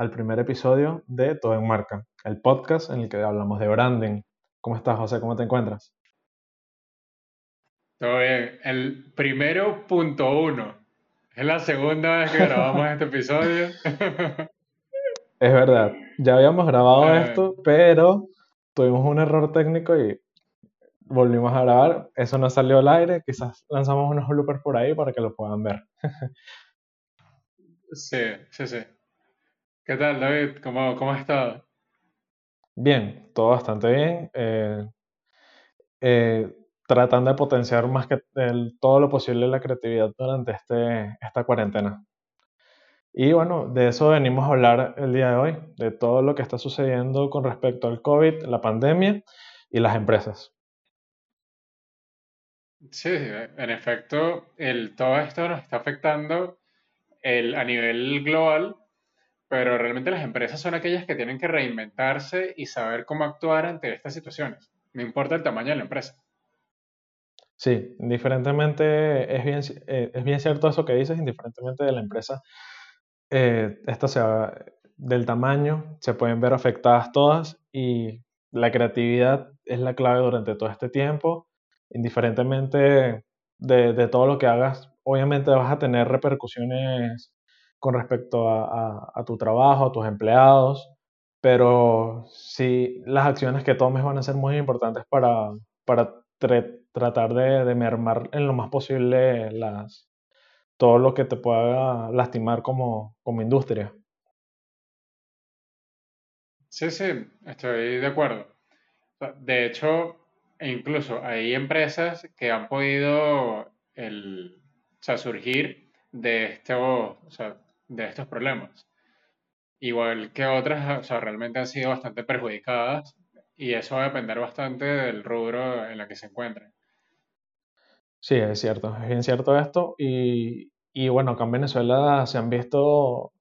Al primer episodio de Todo en Marca, el podcast en el que hablamos de branding. ¿Cómo estás, José? ¿Cómo te encuentras? Todo bien. El primero punto uno. Es la segunda vez que grabamos este episodio. Es verdad. Ya habíamos grabado esto, pero tuvimos un error técnico y volvimos a grabar. Eso no salió al aire. Quizás lanzamos unos bloopers por ahí para que lo puedan ver. Sí, sí, sí. ¿Qué tal, David? ¿Cómo, cómo has estado? Bien, todo bastante bien. Eh, eh, tratando de potenciar más que todo lo posible la creatividad durante este, esta cuarentena. Y bueno, de eso venimos a hablar el día de hoy, de todo lo que está sucediendo con respecto al COVID, la pandemia y las empresas. Sí, en efecto, el, todo esto nos está afectando el, a nivel global, pero realmente las empresas son aquellas que tienen que reinventarse y saber cómo actuar ante estas situaciones, no importa el tamaño de la empresa. Sí, indiferentemente, es bien, eh, es bien cierto eso que dices, indiferentemente de la empresa, eh, esta sea del tamaño, se pueden ver afectadas todas y la creatividad es la clave durante todo este tiempo, indiferentemente de, de todo lo que hagas, obviamente vas a tener repercusiones con respecto a, tu trabajo, a tus empleados, pero sí las acciones que tomes van a ser muy importantes para, para tratar de, mermar en lo más posible las, todo lo que te pueda lastimar como, como industria. Sí, sí, estoy de acuerdo. De hecho, incluso hay empresas que han podido el, o sea, surgir de, esto, o sea, de estos problemas. Igual que otras, o sea, realmente han sido bastante perjudicadas y eso va a depender bastante del rubro en la que se encuentren. Sí, es cierto, es bien cierto esto. Y, y bueno, acá en Venezuela se han visto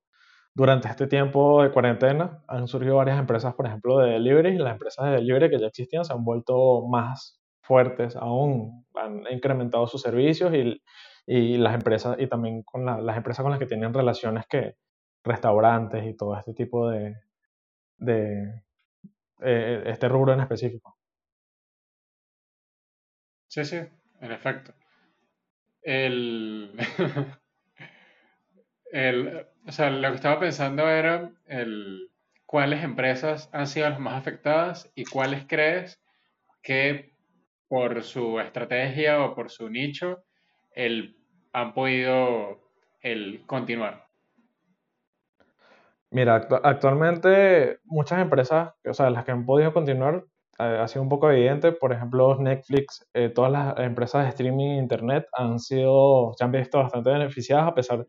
durante este tiempo de cuarentena, han surgido varias empresas, por ejemplo, de delivery, y las empresas de delivery que ya existían se han vuelto más fuertes aún, han incrementado sus servicios y y las empresas y también con las empresas con las que tienen relaciones que restaurantes y todo este tipo de, de eh, este rubro en específico. Sí, sí, en efecto. El, el, o sea, lo que estaba pensando era el, cuáles empresas han sido las más afectadas y cuáles crees que por su estrategia o por su nicho el han podido el continuar? Mira, actualmente muchas empresas, o sea, las que han podido continuar, eh, ha sido un poco evidente. Por ejemplo, Netflix, eh, todas las empresas de streaming e internet han sido, se han visto bastante beneficiadas a pesar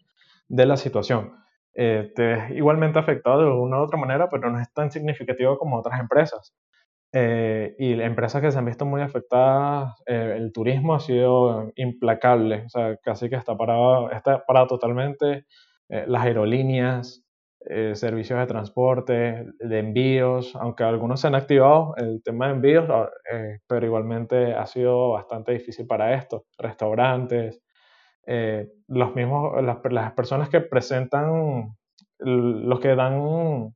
de la situación. Eh, te ves igualmente afectado de una u otra manera, pero no es tan significativo como otras empresas. Eh, y empresas que se han visto muy afectadas, eh, el turismo ha sido implacable, o sea, casi que está parado, está parado totalmente. Eh, las aerolíneas, servicios de transporte, de envíos, aunque algunos se han activado el tema de envíos, ah, pero igualmente ha sido bastante difícil para esto. Restaurantes, los mismos, las, las personas que presentan, los que dan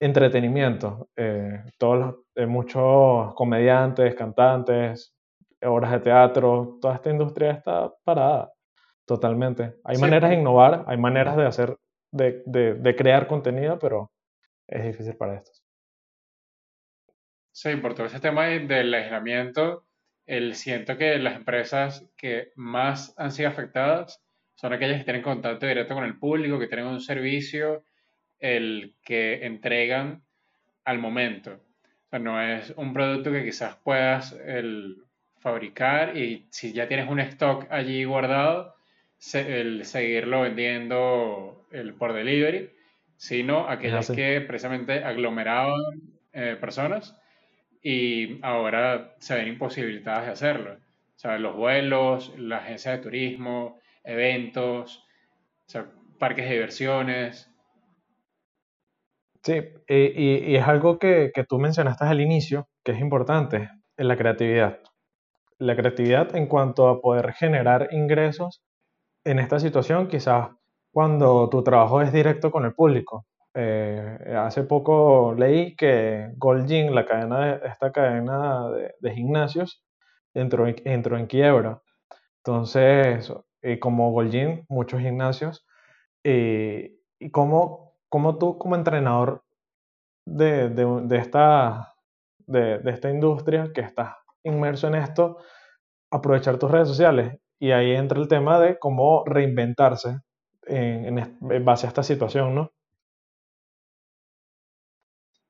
entretenimiento. Eh, todos eh, muchos comediantes, cantantes, obras de teatro, toda esta industria está parada totalmente. Hay maneras de innovar, hay maneras de hacer, de, de, crear contenido, pero es difícil para estos. Sí, por todo ese tema del aislamiento, el, siento que las empresas que más han sido afectadas son aquellas que tienen contacto directo con el público, que tienen un servicio el que entregan al momento. O sea, no es un producto que quizás puedas el, fabricar y si ya tienes un stock allí guardado, el seguirlo vendiendo el por delivery, sino aquellas que precisamente aglomeraban eh, personas y ahora se ven imposibilitadas de hacerlo. O sea, los vuelos, la agencia de turismo, eventos, parques de diversiones, Sí, y, es algo que, tú mencionaste al inicio, que es importante, en la creatividad. La creatividad en cuanto a poder generar ingresos en esta situación, quizás cuando tu trabajo es directo con el público. Eh, hace poco leí que Gold Gym, la cadena de, esta cadena de, gimnasios, entró en, entró en quiebra. Entonces, como Gold Gym, muchos gimnasios, y cómo, cómo tú como entrenador de, de, esta, de, de, esta industria que estás inmerso en esto, aprovechar tus redes sociales. Y ahí entra el tema de cómo reinventarse en, en, base a esta situación, ¿no?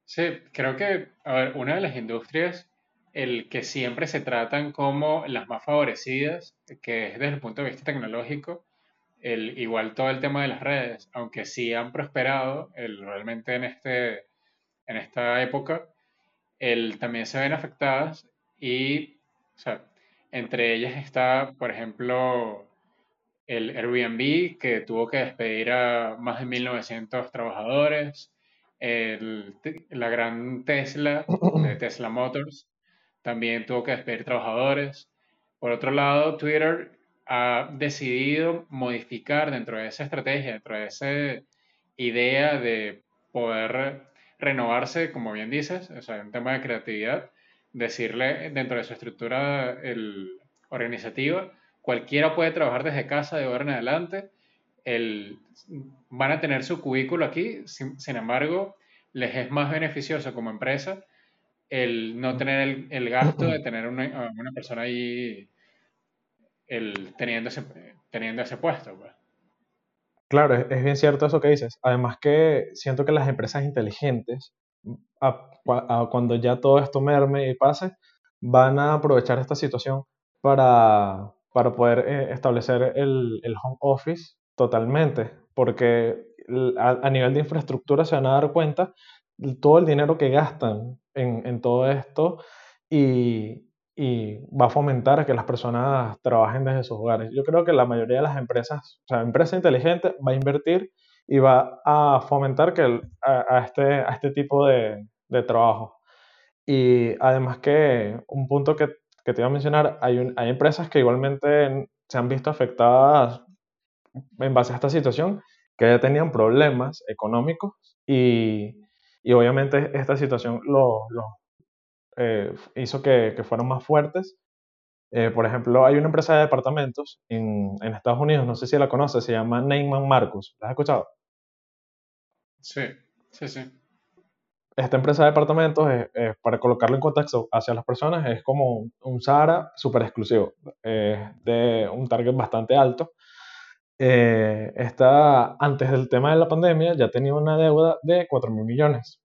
Sí, creo que, a ver, una de las industrias, el que siempre se tratan como las más favorecidas, que es desde el punto de vista tecnológico, el, igual todo el tema de las redes, aunque sí han prosperado el, realmente en, este, en esta época, el, también se ven afectadas y, o sea, entre ellas está, por ejemplo, el Airbnb, que tuvo que despedir a más de 1.900 trabajadores, el, la gran Tesla, de Tesla Motors, también tuvo que despedir trabajadores. Por otro lado, Twitter ha decidido modificar dentro de esa estrategia, dentro de esa idea de poder renovarse, como bien dices, o sea, un tema de creatividad, decirle dentro de su estructura organizativa, cualquiera puede trabajar desde casa de ahora en adelante, el, van a tener su cubículo aquí, sin, sin, embargo, les es más beneficioso como empresa el no tener el, el gasto de tener una, una persona ahí el, teniendo, ese, teniendo ese puesto. Pues. Claro, es, bien cierto eso que dices. Además que siento que las empresas inteligentes, a, cuando ya todo esto merme y pase, van a aprovechar esta situación para, para poder eh, establecer el, el, home office totalmente, porque a, a, nivel de infraestructura se van a dar cuenta todo el dinero que gastan en, en todo esto y, y va a fomentar que las personas trabajen desde sus hogares. Yo creo que la mayoría de las empresas, o sea, empresa inteligente va a invertir y va a fomentar que a, este, a este tipo de, de trabajo. Y además que un punto que, que te iba a mencionar, hay, hay empresas que igualmente se han visto afectadas en base a esta situación, que ya tenían problemas económicos y, y obviamente esta situación lo, lo, eh, hizo que, que, fueran más fuertes. Eh, por ejemplo, hay una empresa de departamentos en, en, Estados Unidos, no sé si la conoces, se llama Neyman Marcus. ¿La has escuchado? Sí, sí, sí. Esta empresa de departamentos, es, es, para colocarlo en contexto hacia las personas, es como un, un Sahara súper exclusivo, eh, de un target bastante alto. Eh, esta, antes del tema de la pandemia, ya tenía una deuda de 4 mil millones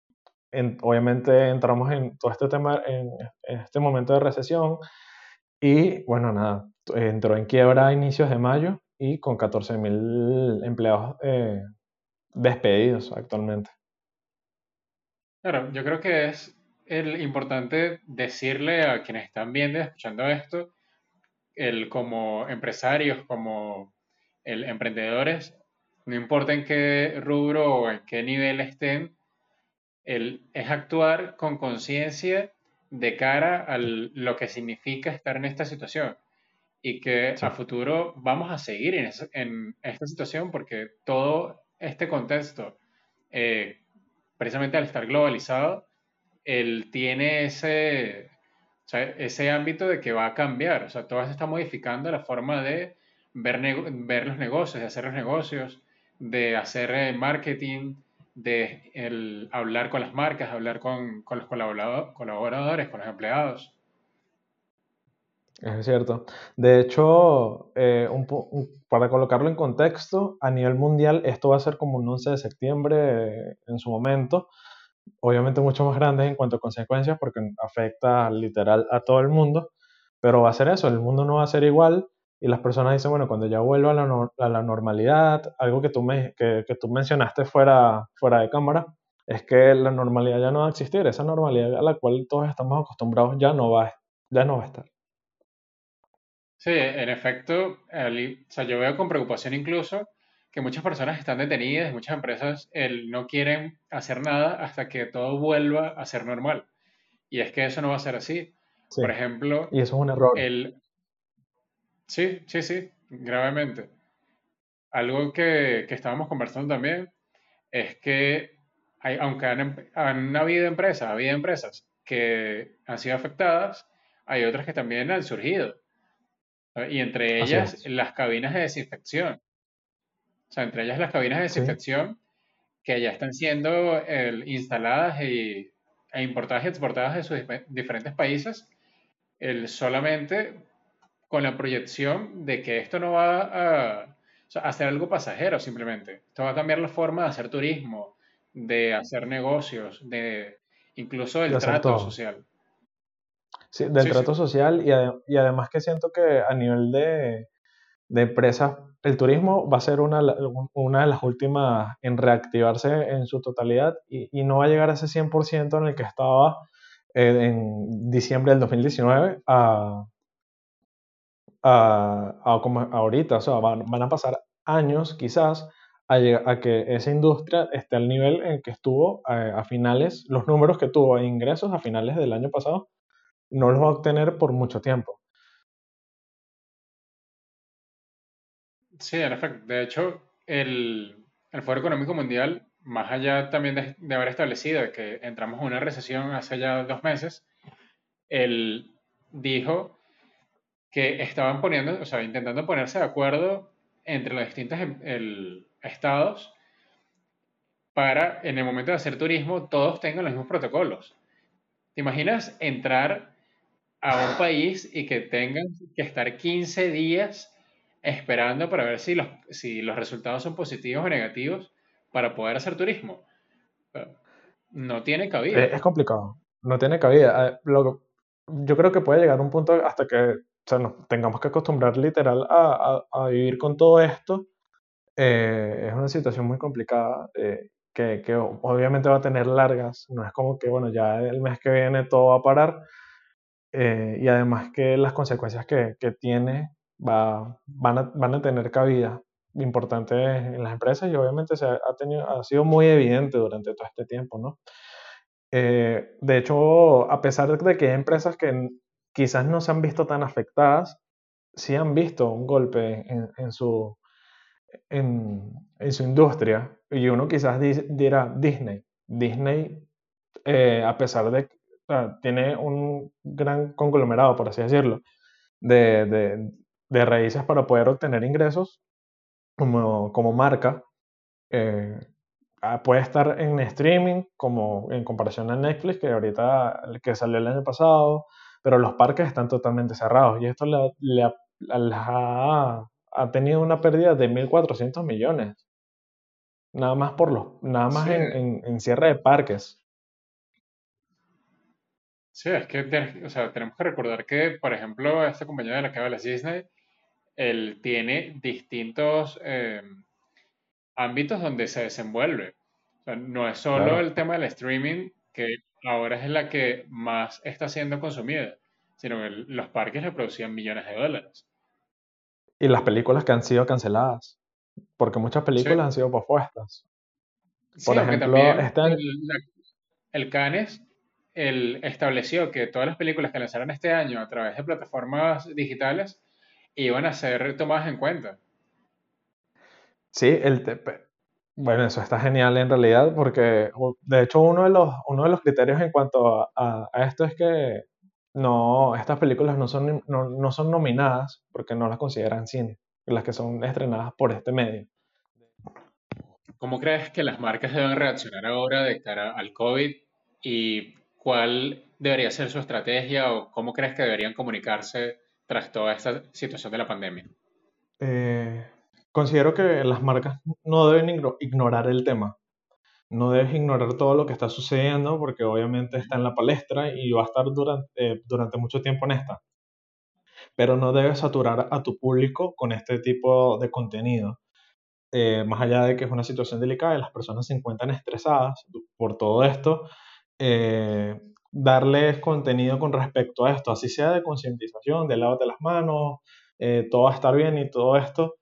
en, obviamente entramos en todo este tema, en, este momento de recesión y bueno, nada, entró en quiebra a inicios de mayo y con 14 mil empleados eh, despedidos actualmente. Claro, yo creo que es importante decirle a quienes están viendo y escuchando esto, el, como empresarios, como emprendedores, no importa en qué rubro o en qué nivel estén, el, es actuar con conciencia de cara a lo que significa estar en esta situación y que sí. a futuro vamos a seguir en, en, esta situación porque todo este contexto, eh, precisamente al estar globalizado, él tiene ese, o sea, ese ámbito de que va a cambiar, o sea, todo se está modificando la forma de ver, ver los negocios, de hacer los negocios, de hacer eh, marketing, de el hablar con las marcas, hablar con, con los colaboradores, con los empleados. Es cierto. De hecho, eh, para colocarlo en contexto, a nivel mundial esto va a ser como un 11 de septiembre eh, en su momento, obviamente mucho más grande en cuanto a consecuencias porque afecta literal a todo el mundo, pero va a ser eso, el mundo no va a ser igual y las personas dicen, bueno, cuando ya vuelva a la, no, a la normalidad, algo que tú, me, que, que tú mencionaste fuera, fuera de cámara, es que la normalidad ya no va a existir, esa normalidad a la cual todos estamos acostumbrados ya no va, ya no va a estar. Sí, en efecto, el, o sea, yo veo con preocupación incluso que muchas personas están detenidas, muchas empresas el, no quieren hacer nada hasta que todo vuelva a ser normal. Y es que eso no va a ser así. Sí. Por ejemplo, y eso es un error. El, Sí, sí, sí, gravemente. algo que, que estábamos conversando también es que hay, aunque han, han habido empresas, ha habido empresas que han sido afectadas, hay otras que también han surgido. Y entre ellas las cabinas de desinfección. O sea, entre ellas las cabinas de Sí, desinfección que ya están siendo el, instaladas y, e importadas y exportadas de sus dif- diferentes países, el, solamente con la proyección de que esto no va a, o sea, a ser algo pasajero simplemente. Esto va a cambiar la forma de hacer turismo, de hacer negocios, de incluso hacer trato todo. social. Sí, del Sí, sí, trato social y, y además que siento que a nivel de, de empresas, el turismo va a ser una, una de las últimas en reactivarse en su totalidad y, y no va a llegar a ese 100% en el que estaba eh, en diciembre del 2019 a, a, como ahorita. O sea, van, a pasar años quizás a, a que esa industria esté al nivel en que estuvo eh, a finales, los números que tuvo de ingresos a finales del año pasado, no los va a obtener por mucho tiempo. sí, en efecto. De hecho, el, el Foro Económico Mundial, más allá también de, de haber establecido que entramos en una recesión hace ya dos meses, él dijo que estaban poniendo, o sea, intentando ponerse de acuerdo entre los distintos em- estados para, en el momento de hacer turismo, todos tengan los mismos protocolos. ¿Te imaginas entrar a un país y que tengan que estar 15 días esperando para ver si los, si los resultados son positivos o negativos para poder hacer turismo? No tiene cabida. es complicado, no tiene cabida. Eh, yo creo que puede llegar un punto hasta que o sea, nos tengamos que acostumbrar literal a, a- a vivir con todo esto. Eh, es una situación muy complicada eh, que, que obviamente va a tener largas. No es como que, bueno, ya el mes que viene todo va a parar. eh, y además que las consecuencias que, que tiene va, van a, van a tener cabida importante en las empresas y obviamente se ha, tenido, ha sido muy evidente durante todo este tiempo, ¿no? Eh, de hecho, a pesar de que hay empresas que quizás no se han visto tan afectadas, sí han visto un golpe en, su, en, su industria. Y uno quizás di- dirá Disney. Disney, eh, a pesar de que tiene un gran conglomerado, por así decirlo, de, de, de raíces para poder obtener ingresos como, como marca, eh, puede estar en streaming como en comparación a Netflix, que ahorita que salió el año pasado, pero los parques están totalmente cerrados y esto le, ha- le ha, les ha, ha tenido una pérdida de 1.400 millones, nada más por los, nada más Sí, en, en, en cierre de parques. sí, es que o sea, tenemos que recordar que, por ejemplo, esta compañía de la que hablas, Disney, él tiene distintos eh, ámbitos donde se desenvuelve. O sea, no es solo Claro. el tema del streaming, que ahora es la que más está siendo consumida, sino que el- los parques le producían millones de dólares. Y las películas que han sido canceladas, porque muchas Sí, películas han sido pospuestas. sí, Por aunque ejemplo, este el, año, el Cannes él estableció que todas las películas que lanzaran este año a través de plataformas digitales iban a ser tomadas en cuenta. Sí, el bueno, eso está genial en realidad porque de hecho uno de los, uno de los criterios en cuanto a, a- a esto es que no, estas películas no son, no, no son nominadas porque no las consideran cine, las que son estrenadas por este medio. ¿Cómo crees que las marcas deben reaccionar ahora de cara al COVID y cuál debería ser su estrategia o cómo crees que deberían comunicarse tras toda esta situación de la pandemia? Eh, considero que las marcas no deben igno- ignorar el tema, no debes ignorar todo lo que está sucediendo porque obviamente está en la palestra y va a estar durante, eh, durante mucho tiempo en esta. pero no debes saturar a tu público con este tipo de contenido. Eh, más allá de que es una situación delicada y las personas se encuentran estresadas por todo esto, eh, darles contenido con respecto a esto, así sea de concientización, de lávate las manos, todo va a estar bien y todo esto,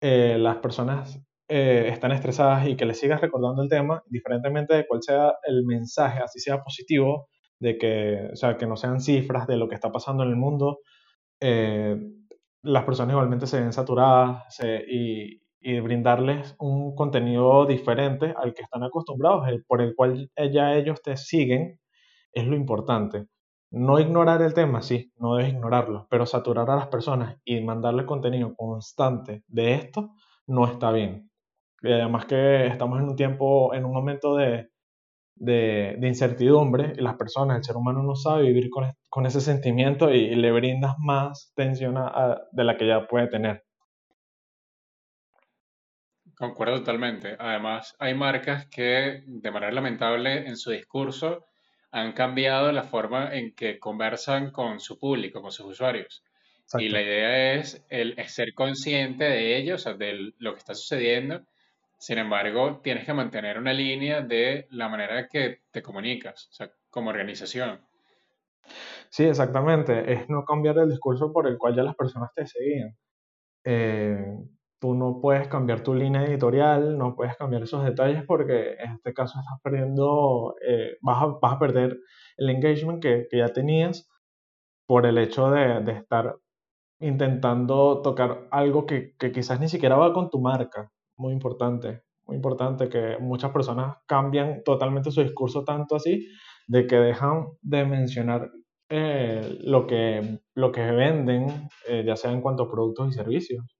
eh, las personas eh, están estresadas y que les sigas recordando el tema, diferentemente de cuál sea el mensaje, así sea positivo, de que, o sea, que no sean cifras de lo que está pasando en el mundo, eh, las personas igualmente se ven saturadas y brindarles un contenido diferente al que están acostumbrados, por el cual ya ellos te siguen, es lo importante. No ignorar el tema, sí, no debes ignorarlo, pero saturar a las personas y mandarle contenido constante de esto no está bien. Y además que estamos en un tiempo, en un momento de, de, incertidumbre y las personas, el ser humano no sabe vivir con, con ese sentimiento y, le brindas más tensión de la que ya puede tener. Concuerdo totalmente. Además, hay marcas que de manera lamentable en su discurso han cambiado la forma en que conversan con su público, con sus usuarios. Y la idea es el ser consciente de ello, o sea, de lo que está sucediendo. Sin embargo, tienes que mantener una línea de la manera que te comunicas, o sea, como organización. Sí, exactamente. Es no cambiar el discurso por el cual ya las personas te seguían. Eh, tú no puedes cambiar tu línea editorial, no puedes cambiar esos detalles porque en este caso estás perdiendo, eh, vas, a, vas, a, perder el engagement que, que, ya tenías por el hecho de, de estar intentando tocar algo que, que, quizás ni siquiera va con tu marca. Muy importante, muy importante que muchas personas cambian totalmente su discurso tanto así de que dejan de mencionar eh, lo, que, lo que venden, eh, ya sea en cuanto a productos y servicios.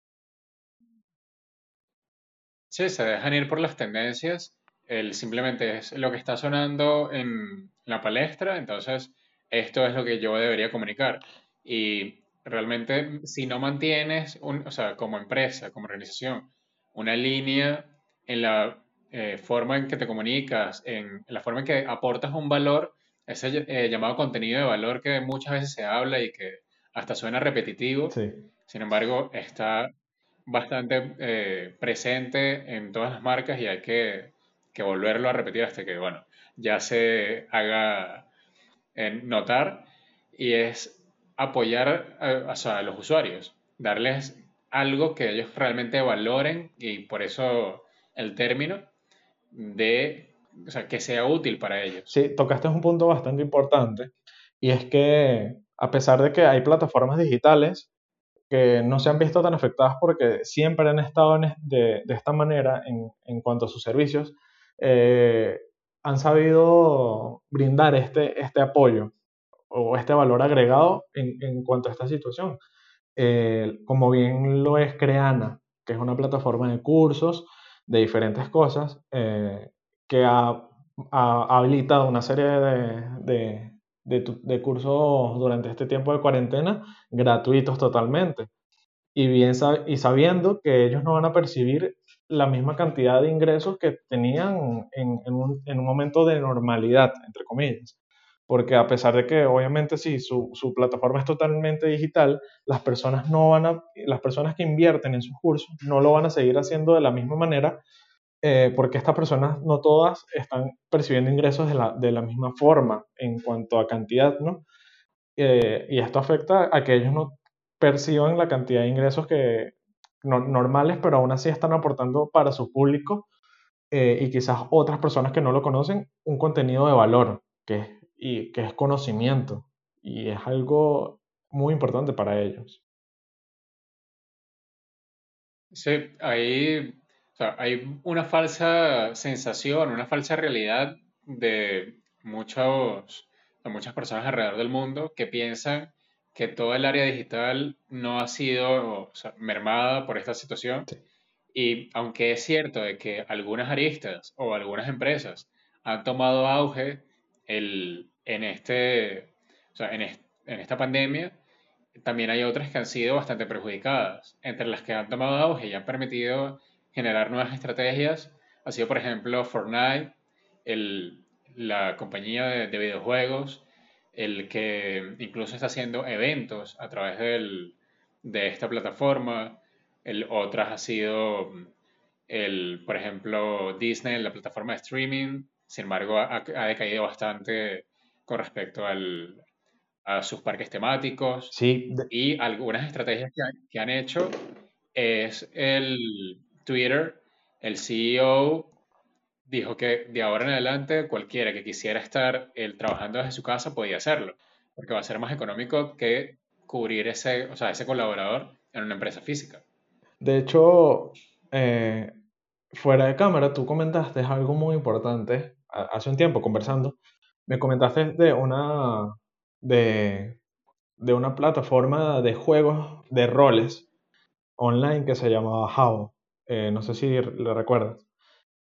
Sí, se dejan ir por las tendencias. El, simplemente es lo que está sonando en la palestra, entonces esto es lo que yo debería comunicar. Y realmente, si no mantienes, un, o sea, como empresa, como organización, una línea en la eh, forma en que te comunicas, en, la forma en que aportas un valor, ese eh, llamado contenido de valor que muchas veces se habla y que hasta suena repetitivo, sin embargo, está bastante eh, presente en todas las marcas y hay que, volverlo a repetir hasta que, bueno, ya se haga notar y es apoyar a, los usuarios, darles algo que ellos realmente valoren y por eso el término de, o sea, que sea útil para ellos. Sí, tocaste un punto bastante importante y es que a pesar de que hay plataformas digitales que no se han visto tan afectadas porque siempre han estado de, esta manera en, cuanto a sus servicios, eh, han sabido brindar este, este apoyo o este valor agregado en, cuanto a esta situación. Eh, como bien lo es Creana, que es una plataforma de cursos de diferentes cosas, eh, que ha, habilitado una serie de, de, cursos durante este tiempo de cuarentena gratuitos totalmente. Y, bien, y sabiendo que ellos no van a percibir la misma cantidad de ingresos que tenían en, en, un, en un, momento de normalidad, entre comillas. Porque a pesar de que obviamente sí, su, su, plataforma es totalmente digital, las personas, no van a, las personas que invierten en sus cursos no lo van a seguir haciendo de la misma manera eh, porque estas personas no todas están percibiendo ingresos de la, de la misma forma en cuanto a cantidad, ¿no? Eh, y esto afecta a que ellos no perciban la cantidad de ingresos que normales, pero aún así están aportando para su público eh, y quizás otras personas que no lo conocen un contenido de valor, que y, que es conocimiento, y es algo muy importante para ellos. Sí, ahí hay una falsa sensación, una falsa realidad de, muchos, de muchas personas alrededor del mundo que piensan que toda el área digital no ha sido mermada por esta situación. Y aunque es cierto de que algunas aristas o algunas empresas han tomado auge el, en, este, en, en esta pandemia, también hay otras que han sido bastante perjudicadas. Entre las que han tomado auge y han permitido generar nuevas estrategias ha sido, por ejemplo, Fortnite, el, la compañía de, videojuegos, el que incluso está haciendo eventos a través del, de esta plataforma. El, otras ha sido, el, por ejemplo, Disney, la plataforma de streaming. Sin embargo, ha, ha decaído bastante con respecto al, a sus parques temáticos. Sí. Y algunas estrategias que, que han hecho es el Twitter, el CEO dijo que de ahora en adelante cualquiera que quisiera estar trabajando desde su casa podía hacerlo, porque va a ser más económico que cubrir ese, o sea, ese colaborador en una empresa física. De hecho, eh, fuera de cámara, tú comentaste algo muy importante hace un tiempo conversando. Me comentaste de una, de, de una plataforma de juegos de roles online que se llamaba How. Eh, no sé si le recuerdas.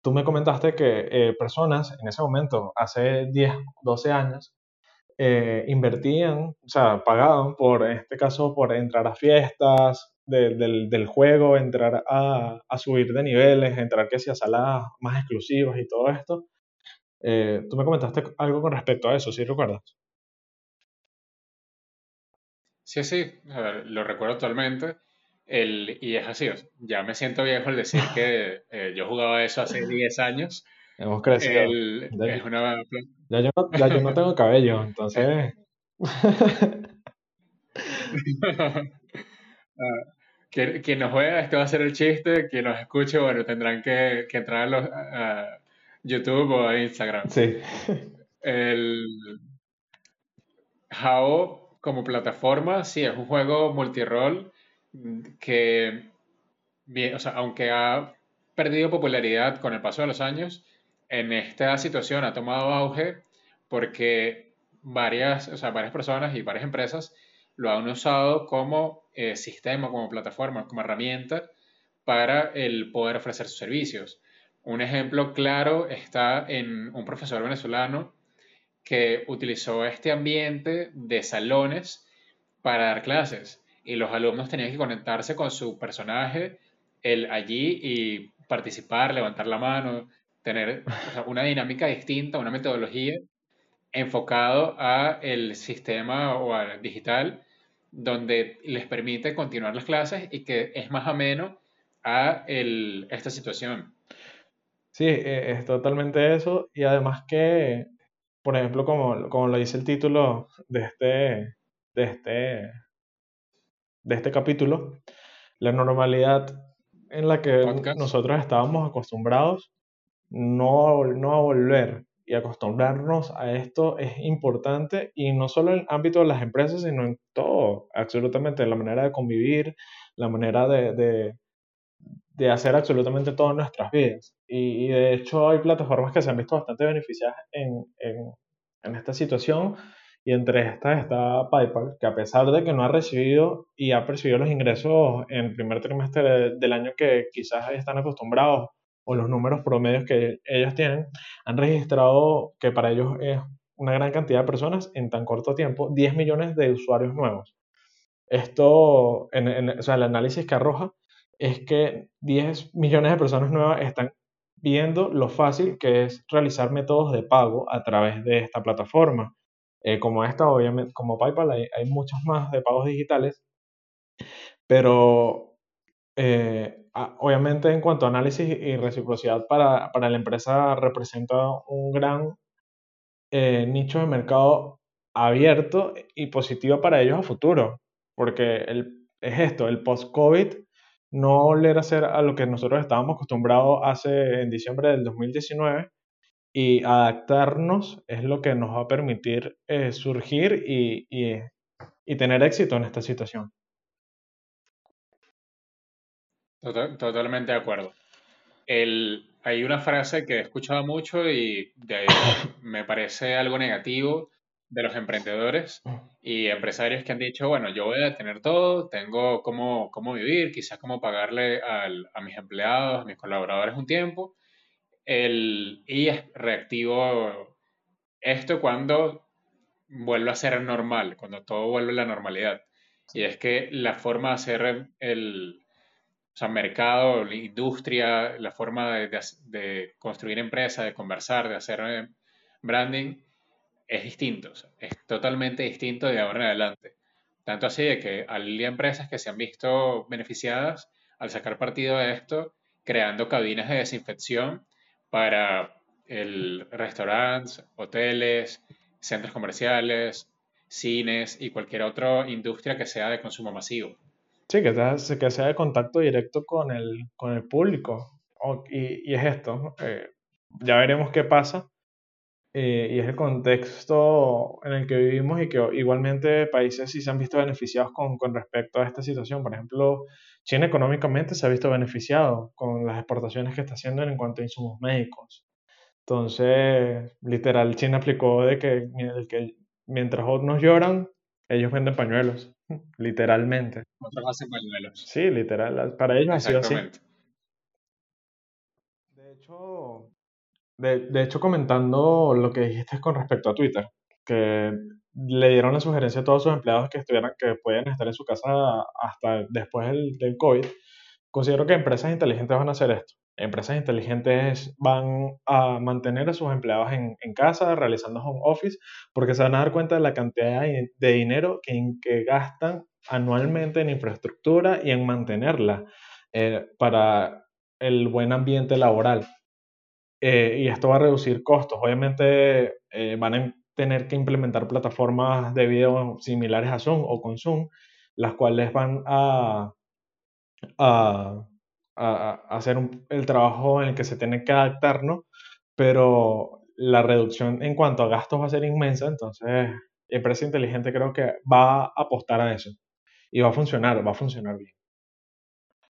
Tú me comentaste que eh, personas en ese momento, hace 10, 12 años, eh, invertían, o sea, pagaban por, en este caso, por entrar a fiestas del, del, juego, entrar a, a, subir de niveles, entrar que sea salas más exclusivas y todo esto. Tú me comentaste algo con respecto a eso, ¿sí recuerdas? Sí, sí, lo recuerdo totalmente. El, y es así, ya me siento viejo al decir que eh, yo jugaba eso hace 10 años. Hemos crecido. ya, yo no, ya, yo no, tengo cabello, entonces... Ah, quien, nos juega, este va a ser el chiste. Quien nos escuche, bueno, tendrán que, que entrar a, los, a, YouTube o a Instagram. Sí. El How como plataforma, sí, es un juego multirol que, bien, o sea, aunque ha perdido popularidad con el paso de los años, en esta situación ha tomado auge porque varias, o sea, varias personas y varias empresas lo han usado como eh, sistema, como plataforma, como herramienta para el poder ofrecer sus servicios. Un ejemplo claro está en un profesor venezolano que utilizó este ambiente de salones para dar clases y los alumnos tenían que conectarse con su personaje el, allí y participar, levantar la mano, tener una dinámica distinta, una metodología enfocado a el sistema o al digital donde les permite continuar las clases y que es más ameno a el, esta situación. Sí, e, es totalmente eso. Y además que, por ejemplo, como, como lo dice el título de este, de este, de este capítulo, la normalidad en la que nosotros estábamos acostumbrados no, no a volver y acostumbrarnos a esto es importante y no solo en el ámbito de las empresas, sino en todo, absolutamente, la manera de convivir, la manera de, de hacer absolutamente todas nuestras vidas. Y, de hecho hay plataformas que se han visto bastante beneficiadas en, en, en, esta situación y entre estas está PayPal, que a pesar de que no ha recibido y ha percibido los ingresos en el primer trimestre del año que quizás están acostumbrados o los números promedios que ellos tienen, han registrado que para ellos es una gran cantidad de personas en tan corto tiempo, 10 millones de usuarios nuevos. Esto, en, en, o sea, el análisis que arroja es que 10 millones de personas nuevas están viendo lo fácil que es realizar métodos de pago a través de esta plataforma. Eh, como esta, obviamente, como PayPal, hay, hay, muchos más de pagos digitales, pero eh, obviamente en cuanto a análisis y reciprocidad para, para la empresa representa un gran eh, nicho de mercado abierto y positivo para ellos a futuro, porque el, es esto, el post-COVID no volver a ser a lo que nosotros estábamos acostumbrados hace en diciembre del 2019 y adaptarnos es lo que nos va a permitir eh, surgir y, y, tener éxito en esta situación. totalmente de acuerdo. El, hay una frase que he escuchado mucho y me parece algo negativo de los emprendedores y empresarios que han dicho, bueno, yo voy a tener todo, tengo cómo, cómo vivir, quizás cómo pagarle al, a mis empleados, a mis colaboradores un tiempo, el, y reactivo esto cuando vuelve a ser normal, cuando todo vuelve a la normalidad. Y es que la forma de hacer el o sea, mercado, la industria, la forma de, de construir empresa, de conversar, de hacer eh, branding, es distinto, es totalmente distinto de ahora en adelante. Tanto así de que hay empresas que se han visto beneficiadas al sacar partido de esto, creando cabinas de desinfección para el restaurantes, hoteles, centros comerciales, cines y cualquier otra industria que sea de consumo masivo. Sí, que sea, que sea de contacto directo con el, con el público. y, y, es esto, eh, ya veremos qué pasa eh, y es el contexto en el que vivimos y que igualmente países sí se han visto beneficiados con, con respecto a esta situación. Por ejemplo, China económicamente se ha visto beneficiado con las exportaciones que está haciendo en cuanto a insumos médicos. Entonces, literal, China aplicó de que, que mientras otros lloran, ellos venden pañuelos, literalmente. Otros hacen pañuelos. Sí, literal, para ellos ha sido así. De hecho, de, hecho, comentando lo que dijiste con respecto a Twitter, que le dieron la sugerencia a todos sus empleados que estuvieran, que pueden estar en su casa hasta después del, del COVID, considero que empresas inteligentes van a hacer esto. Empresas inteligentes van a mantener a sus empleados en, en casa, realizando home office, porque se van a dar cuenta de la cantidad de dinero que, que gastan anualmente en infraestructura y en mantenerla eh, para el buen ambiente laboral. Eh, y esto va a reducir costos. Obviamente eh, van a tener que implementar plataformas de video similares a Zoom o con Zoom, las cuales van a, a, hacer el trabajo en el que se tiene que adaptarnos, pero la reducción en cuanto a gastos va a ser inmensa, entonces empresa inteligente creo que va a apostar a eso y va a funcionar, va a funcionar bien.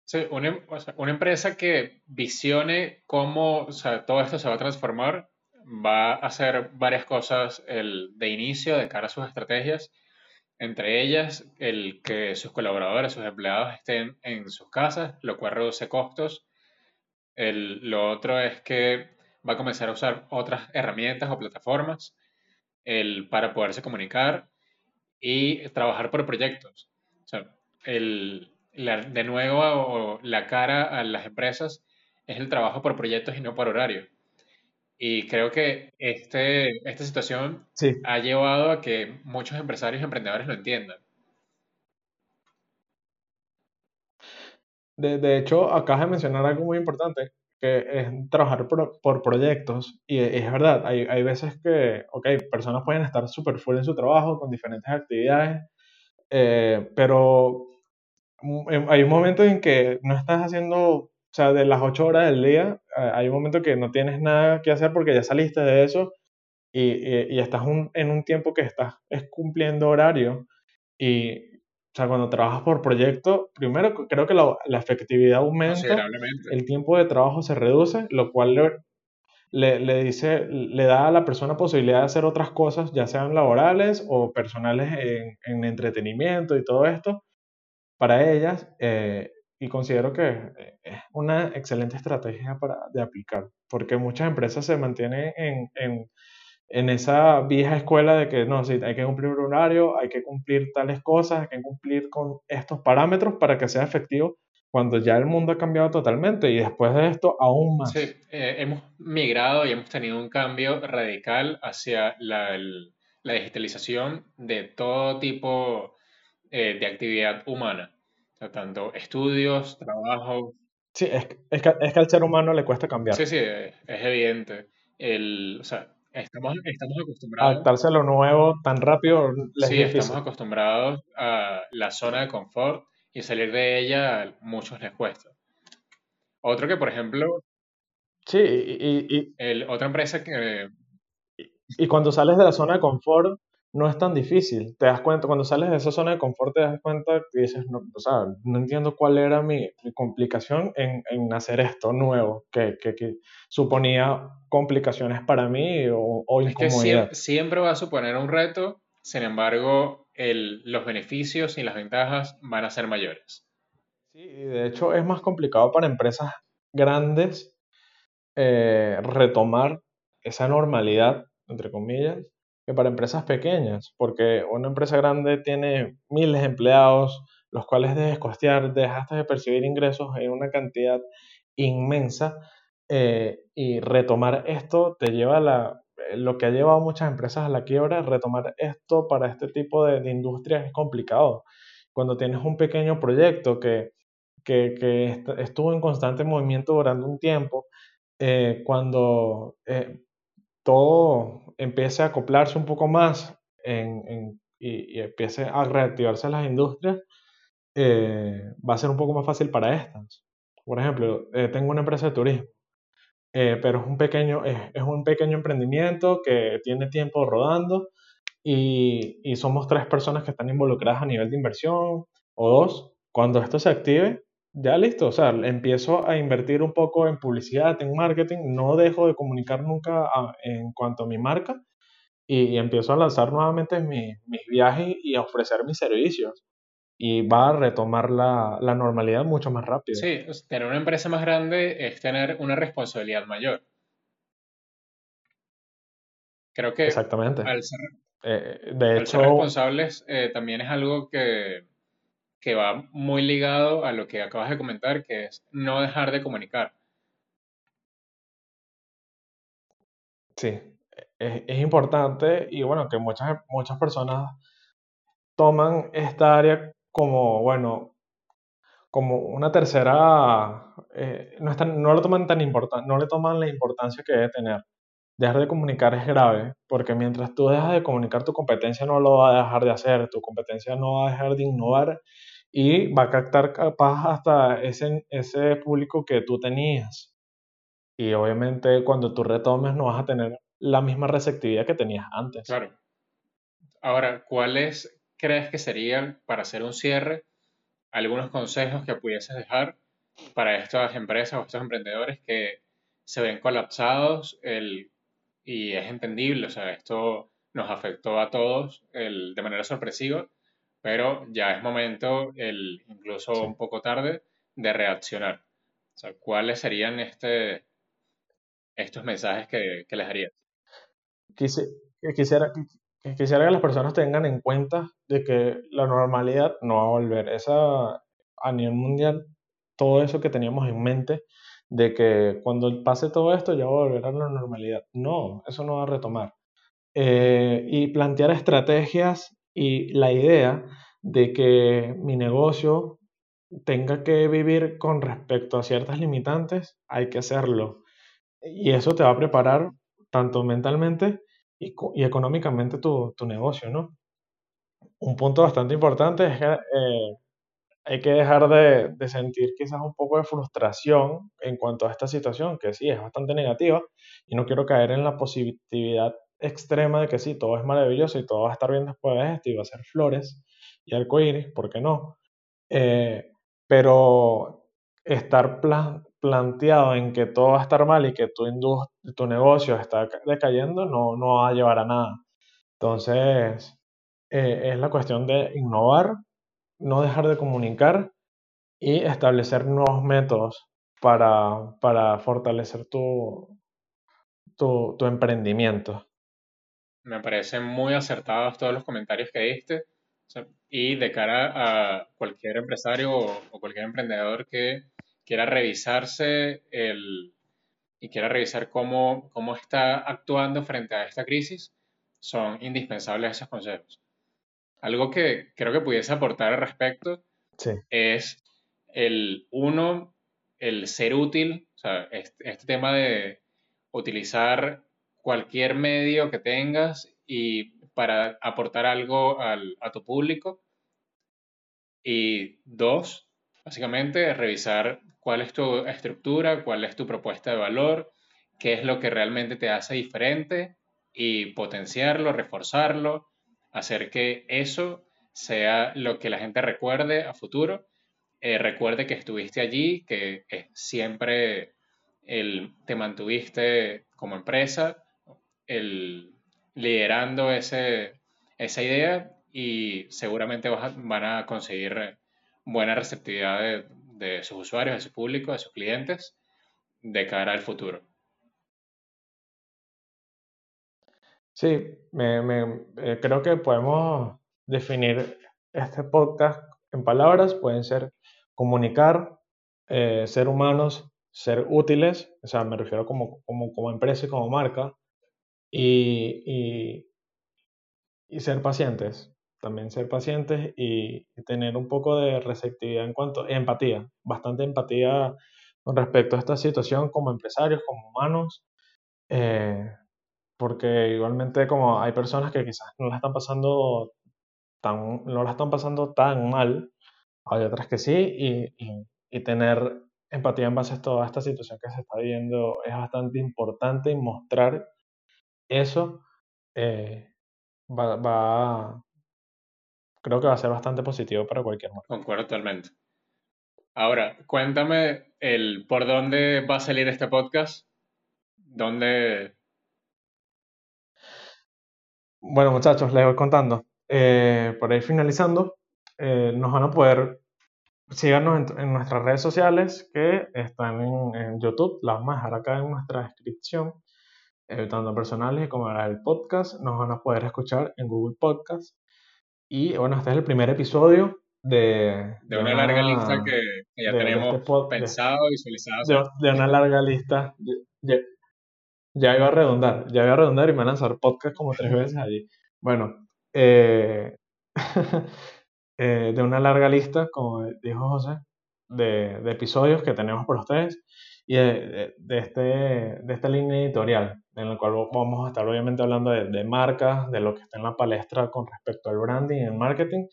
Sí, una, una, empresa que visione cómo todo esto se va a transformar, va a hacer varias cosas el, de inicio de cara a sus estrategias, entre ellas el que sus colaboradores, sus empleados estén en sus casas, lo cual reduce costos. El, lo otro es que va a comenzar a usar otras herramientas o plataformas el, para poderse comunicar y trabajar por proyectos. O sea, el, de nuevo, la cara a las empresas es el trabajo por proyectos y no por horario. Y creo que este, esta situación ha llevado a que muchos empresarios y emprendedores lo entiendan. De, hecho, acabas de mencionar algo muy importante, que es trabajar por, proyectos. Y es verdad, hay, hay, veces que, ok, personas pueden estar súper full en su trabajo con diferentes actividades, eh, pero hay un momento en que no estás haciendo, o sea, de las ocho horas del día, hay un momento que no tienes nada que hacer porque ya saliste de eso y, y, estás en un tiempo que estás es cumpliendo horario y, o sea, cuando trabajas por proyecto, primero creo que la, la efectividad aumenta, el tiempo de trabajo se reduce, lo cual le, le, dice, le da a la persona posibilidad de hacer otras cosas, ya sean laborales o personales en, en entretenimiento y todo esto, para ellas eh, y considero que eh, es una excelente estrategia para, de aplicar, porque muchas empresas se mantienen en, en, en, esa vieja escuela de que no, sí, hay que cumplir un horario, hay que cumplir tales cosas, hay que cumplir con estos parámetros para que sea efectivo cuando ya el mundo ha cambiado totalmente y después de esto aún más. Sí, eh, hemos migrado y hemos tenido un cambio radical hacia la, la digitalización de todo tipo eh, de actividad humana. O sea, tanto estudios, trabajo. Sí, es, es, que, es que al ser humano le cuesta cambiar. Sí, sí, es, evidente. El, o sea, estamos, estamos acostumbrados. Adaptarse a lo nuevo tan rápido les Sí, estamos acostumbrados a la zona de confort y salir de ella a muchos les cuesta. Otro que, por ejemplo. Sí, y. y el, otra empresa que. Y cuando sales de la zona de confort, no es tan difícil. Te das cuenta, cuando sales de esa zona de confort, te das cuenta y dices, no, o sea, no entiendo cuál era mi, complicación en, en, hacer esto nuevo, que, que, que, suponía complicaciones para mí o, o incomodidad. siempre, va a suponer un reto, sin embargo, el, los beneficios y las ventajas van a ser mayores. Sí, y de hecho es más complicado para empresas grandes eh, retomar esa normalidad, entre comillas, que para empresas pequeñas, porque una empresa grande tiene miles de empleados, los cuales debes costear, dejaste de percibir ingresos en una cantidad inmensa eh, y retomar esto te lleva a la, lo que ha llevado muchas empresas a la quiebra, retomar esto para este tipo de, de industrias es complicado. Cuando tienes un pequeño proyecto que, que, que estuvo en constante movimiento durante un tiempo, eh, cuando eh, todo empiece a acoplarse un poco más en, y, empiece a reactivarse las industrias, eh, va a ser un poco más fácil para estas. Por ejemplo, eh, tengo una empresa de turismo. eh, pero es un, pequeño, es, un pequeño emprendimiento que tiene tiempo rodando y, y somos tres personas que están involucradas a nivel de inversión o dos. Cuando esto se active, ya listo, o sea, empiezo a invertir un poco en publicidad, en marketing, no dejo de comunicar nunca en cuanto a mi marca y, empiezo a lanzar nuevamente mis viajes y a ofrecer mis servicios y va a retomar la, la normalidad mucho más rápido. Sí, tener una empresa más grande es tener una responsabilidad mayor. Creo que Exactamente. al ser, eh, de hecho, responsables eh, también es algo que, que va muy ligado a lo que acabas de comentar, que es no dejar de comunicar. Sí, es, importante y bueno, que muchas, muchas personas toman esta área como, bueno, como una tercera, eh, no, no lo toman tan importante, no le toman la importancia que debe tener. Dejar de comunicar es grave, porque mientras tú dejas de comunicar, tu competencia no lo va a dejar de hacer, tu competencia no va a dejar de innovar y va a captar capaz hasta ese, ese público que tú tenías. Y obviamente cuando tú retomes no vas a tener la misma receptividad que tenías antes. Claro. Ahora, ¿cuáles crees que serían, para hacer un cierre, algunos consejos que pudieses dejar para estas empresas o estos emprendedores que se ven colapsados el, y es entendible, o sea, esto nos afectó a todos el, de manera sorpresiva, pero ya es momento, el, incluso un poco tarde, de reaccionar. O sea, ¿cuáles serían este, estos mensajes que, que les harías? quisiera, quisiera que las personas tengan en cuenta de que la normalidad no va a volver. Esa, a nivel mundial, todo eso que teníamos en mente, de que cuando pase todo esto ya va a volver a la normalidad. No, eso no va a retomar. Eh, y plantear estrategias y la idea de que mi negocio tenga que vivir con respecto a ciertas limitantes, hay que hacerlo. Y eso te va a preparar tanto mentalmente y, económicamente tu, negocio, ¿no? Un punto bastante importante es que eh, hay que dejar de, de, sentir quizás un poco de frustración en cuanto a esta situación, que sí es bastante negativa, y no quiero caer en la positividad extrema de que sí, todo es maravilloso y todo va a estar bien después de esto y va a ser flores y arcoíris, ¿por qué no? Eh, pero estar planteado en que todo va a estar mal y que tu, tu negocio está decayendo no, no va a llevar a nada. Entonces, eh, es la cuestión de innovar, no dejar de comunicar y establecer nuevos métodos para, para fortalecer tu, tu, tu, emprendimiento. Me parecen muy acertados todos los comentarios que diste. y de cara a cualquier empresario o cualquier emprendedor que quiera revisarse el, y quiera revisar cómo, cómo está actuando frente a esta crisis, son indispensables esos consejos. Algo que creo que pudiese aportar al respecto es el uno, el ser útil, o sea, este, este, tema de utilizar cualquier medio que tengas y para aportar algo al, a tu público. Y dos, básicamente, revisar cuál es tu estructura, cuál es tu propuesta de valor, qué es lo que realmente te hace diferente y potenciarlo, reforzarlo, hacer que eso sea lo que la gente recuerde a futuro, eh, recuerde que estuviste allí, que siempre te mantuviste como empresa, liderando ese, esa idea y seguramente van a conseguir buena receptividad de, de sus usuarios, de su público, de sus clientes, de cara al futuro. Sí, me, eh, creo que podemos definir este podcast en palabras, pueden ser comunicar, eh, ser humanos, ser útiles, o sea, me refiero como, como, como empresa y como marca, y, y, y ser pacientes también ser pacientes y, tener un poco de receptividad en cuanto empatía, bastante empatía con respecto a esta situación como empresarios, como humanos, eh, porque igualmente como hay personas que quizás no la están pasando tan, no la están pasando tan mal, hay otras que sí, y, y, tener empatía en base a toda esta situación que se está viviendo. Es bastante importante y mostrar eso eh, va, va, creo que va a ser bastante positivo para cualquier marca. Concuerdo totalmente. Ahora, cuéntame el por dónde va a salir este podcast. ¿Dónde? Bueno, muchachos, les voy contando. Eh, por ir finalizando, eh, nos van a poder síganos en, nuestras redes sociales que están en, YouTube, las vamos a dejar acá en nuestra descripción, eh, tanto personales como el podcast. Nos van a poder escuchar en Google Podcast. Y bueno, este es el primer episodio de, de, una, larga lista que, ya tenemos este pensado, visualizado. De, una larga lista. Ya, ya, iba a redundar, ya iba a redundar y me van a lanzar podcast como tres veces allí. Bueno, eh, Eh, de una larga lista, como dijo José, de, de episodios que tenemos por ustedes y de, de, este, de esta línea editorial, en la cual vamos a estar obviamente hablando de, de, marcas, de lo que está en la palestra con respecto al branding y el marketing,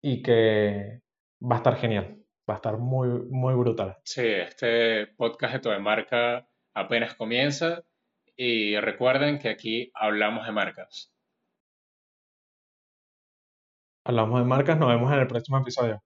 y que va a estar genial, va a estar muy, muy brutal. Sí, este podcast de Todo Marca apenas comienza y recuerden que aquí hablamos de marcas. Hablamos de marcas, nos vemos en el próximo episodio.